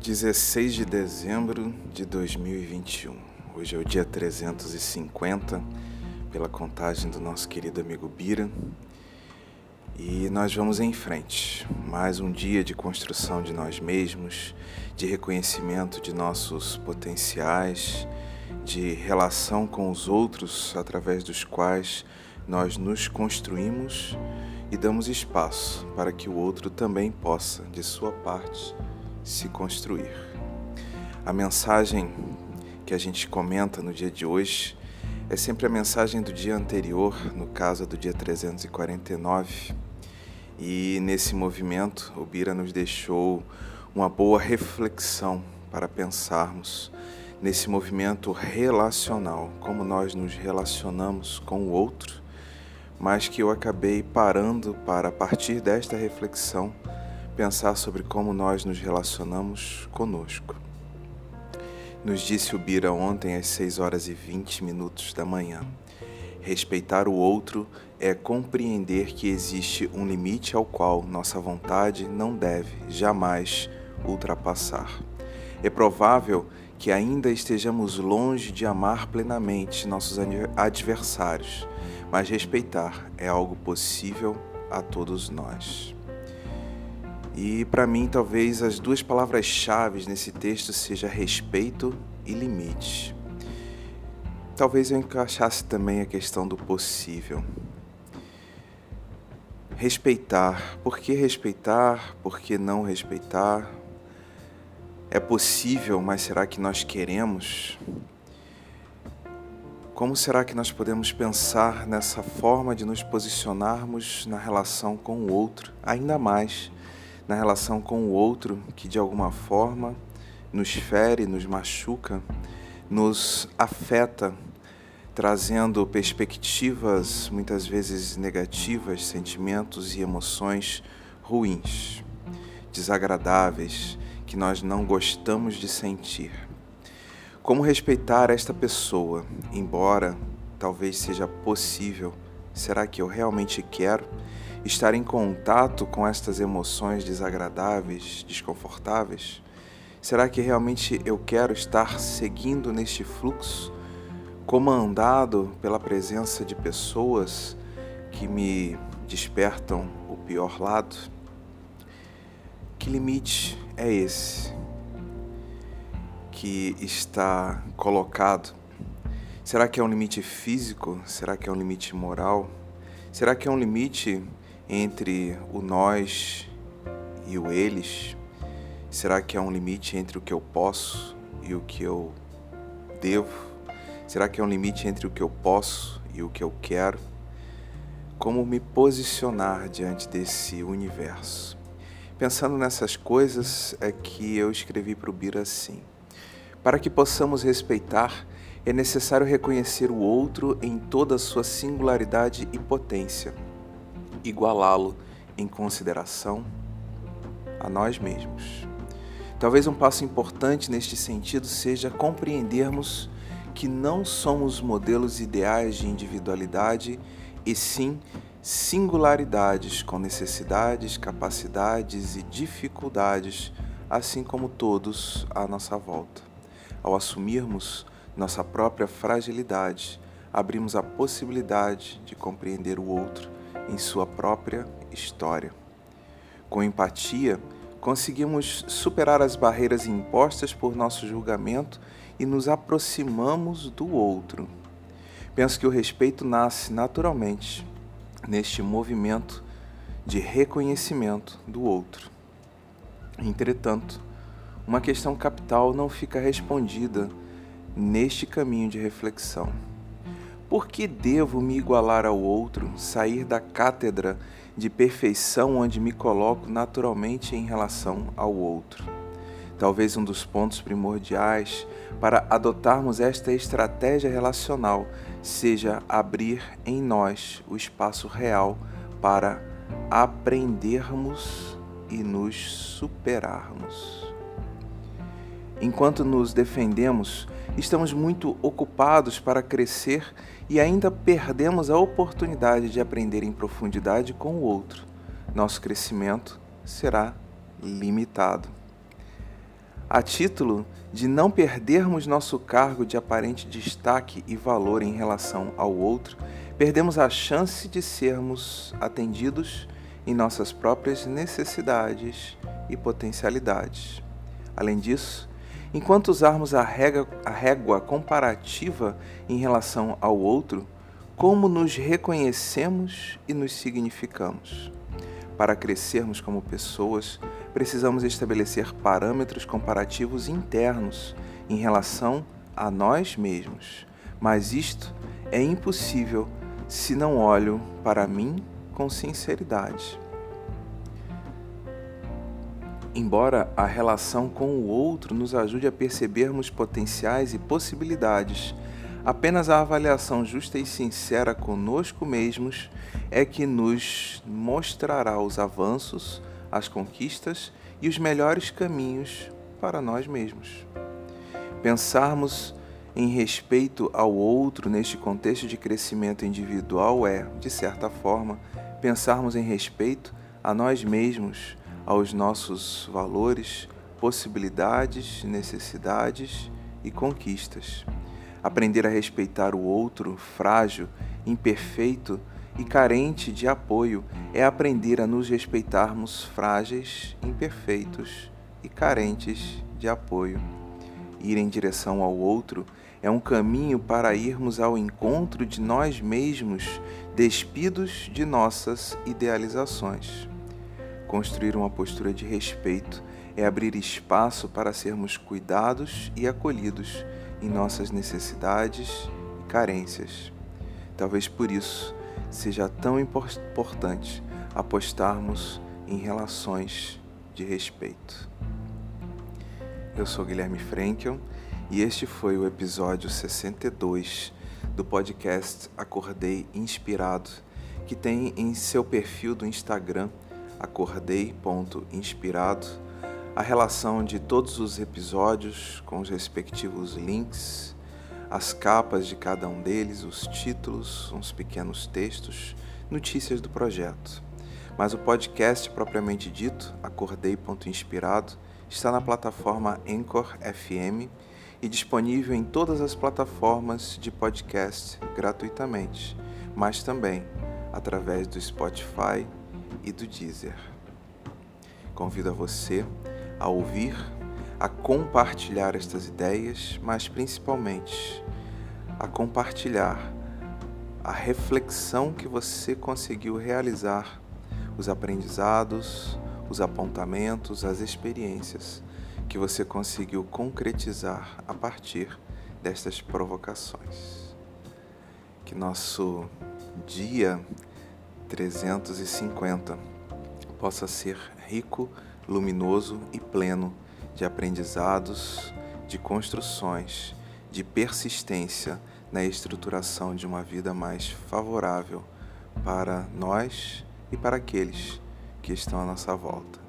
16 de dezembro de 2021. Hoje é o dia 350, pela contagem do nosso querido amigo Bira. E nós vamos em frente. Mais um dia de construção de nós mesmos, de reconhecimento de nossos potenciais, de relação com os outros através dos quais nós nos construímos e damos espaço para que o outro também possa, de sua parte, se construir. A mensagem que a gente comenta no dia de hoje é sempre a mensagem do dia anterior, no caso do dia 349. E nesse movimento, o Bira nos deixou uma boa reflexão para pensarmos nesse movimento relacional, como nós nos relacionamos com o outro, mas que eu acabei parando para, a partir desta reflexão, pensar sobre como nós nos relacionamos conosco. Nos disse o Bira ontem às 6 horas e 20 minutos da manhã. Respeitar o outro é compreender que existe um limite ao qual nossa vontade não deve jamais ultrapassar. É provável que ainda estejamos longe de amar plenamente nossos adversários, mas respeitar é algo possível a todos nós. E para mim, talvez as duas palavras-chave nesse texto seja respeito e limite. Talvez eu encaixasse também a questão do possível. Respeitar. Por que respeitar? Por que não respeitar? É possível, mas será que nós queremos? Como será que nós podemos pensar nessa forma de nos posicionarmos na relação com o outro, ainda mais na relação com o outro que de alguma forma nos fere, nos machuca, nos afeta, trazendo perspectivas muitas vezes negativas, sentimentos e emoções ruins, desagradáveis, que nós não gostamos de sentir. Como respeitar esta pessoa, embora talvez seja possível? Será que eu realmente quero? Estar em contato com estas emoções desagradáveis, desconfortáveis? Será que realmente eu quero estar seguindo neste fluxo, comandado pela presença de pessoas que me despertam o pior lado? Que limite é esse que está colocado? Será que é um limite físico? Será que é um limite moral? Será que é um limite entre o nós e o eles? Será que há um limite entre o que eu posso e o que eu devo? Será que há um limite entre o que eu posso e o que eu quero? Como me posicionar diante desse universo? Pensando nessas coisas, é que eu escrevi para o Bira assim: Para que possamos respeitar, é necessário reconhecer o outro em toda a sua singularidade e potência igualá-lo em consideração a nós mesmos. Talvez um passo importante neste sentido seja compreendermos que não somos modelos ideais de individualidade e sim singularidades com necessidades, capacidades e dificuldades, assim como todos à nossa volta. Ao assumirmos nossa própria fragilidade, abrimos a possibilidade de compreender o outro em sua própria história. Com empatia, conseguimos superar as barreiras impostas por nosso julgamento e nos aproximamos do outro. Penso que o respeito nasce naturalmente neste movimento de reconhecimento do outro. Entretanto, uma questão capital não fica respondida neste caminho de reflexão. Por que devo me igualar ao outro, sair da cátedra de perfeição onde me coloco naturalmente em relação ao outro? Talvez um dos pontos primordiais para adotarmos esta estratégia relacional seja abrir em nós o espaço real para aprendermos e nos superarmos. Enquanto nos defendemos, estamos muito ocupados para crescer e ainda perdemos a oportunidade de aprender em profundidade com o outro. Nosso crescimento será limitado. a título de não perdermos nosso cargo de aparente destaque e valor em relação ao outro, perdemos a chance de sermos atendidos em nossas próprias necessidades e potencialidades. Além disso, enquanto usarmos a régua, a régua comparativa em relação ao outro, como nos reconhecemos e nos significamos. Para crescermos como pessoas, precisamos estabelecer parâmetros comparativos internos em relação a nós mesmos. Mas isto é impossível se não olho para mim com sinceridade. Embora a relação com o outro nos ajude a percebermos potenciais e possibilidades, apenas a avaliação justa e sincera conosco mesmos é que nos mostrará os avanços as conquistas e os melhores caminhos para nós mesmos. Pensarmos em respeito ao outro neste contexto de crescimento individual é, de certa forma, pensarmos em respeito a nós mesmos, aos nossos valores, possibilidades, necessidades e conquistas. Aprender a respeitar o outro frágil, imperfeito, e carente de apoio é aprender a nos respeitarmos frágeis, imperfeitos e carentes de apoio. Ir em direção ao outro é um caminho para irmos ao encontro de nós mesmos, despidos de nossas idealizações. Construir uma postura de respeito é abrir espaço para sermos cuidados e acolhidos em nossas necessidades e carências. Talvez por isso seja tão importante apostarmos em relações de respeito. Eu sou Guilherme Frankel e este foi o episódio 62 do podcast Acordei Inspirado, que tem em seu perfil do Instagram acordei.inspirado a relação de todos os episódios com os respectivos links as capas de cada um deles, os títulos, uns pequenos textos, notícias do projeto. Mas o podcast propriamente dito, Acordei.inspirado, está na plataforma Anchor FM e disponível em todas as plataformas de podcast gratuitamente, mas também através do Spotify e do Deezer. Convido a você a ouvir a compartilhar estas ideias, mas principalmente a compartilhar a reflexão que você conseguiu realizar, os aprendizados, os apontamentos, as experiências que você conseguiu concretizar a partir destas provocações. Que nosso dia 350 possa ser rico, luminoso e pleno de aprendizados, de construções, de persistência na estruturação de uma vida mais favorável para nós e para aqueles que estão à nossa volta.